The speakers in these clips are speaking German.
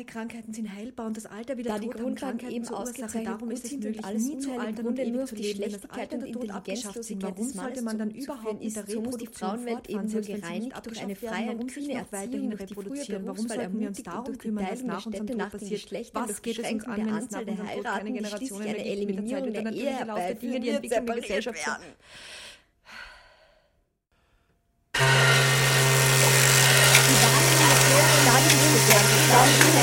Alle Krankheiten sind heilbar und das Alter wieder Da die Tod haben Grundlagen eben ausgezeichnet Darum ist es möglich, alles nie zu altern und Grunde nur ewig auf zu die leben. Schlechtigkeit und Tod abgeschafft sind, Intelligenzlosigkeit warum des sollte man dann überhaupt in der so muss die Frauenwelt eben nur gereinigt durch eine freie Warum und kühne Erziehung durch die frühe reproduzieren? Warum Berufswahl sollten wir uns ermutigt und darum durch die Teilung nach der Städte nach den? Geschlechtern, Was durch Beschränkung an, der Anzahl der Heiraten, Generationen schließlich eine Eliminierung der der Dinge, die Entwicklung der Gesellschaft werden.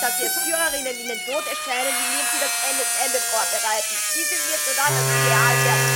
dass als Führerinnen in den Tod erscheinen, indem sie das Ende, vorbereiten. Diese wird nur dann als ideal werden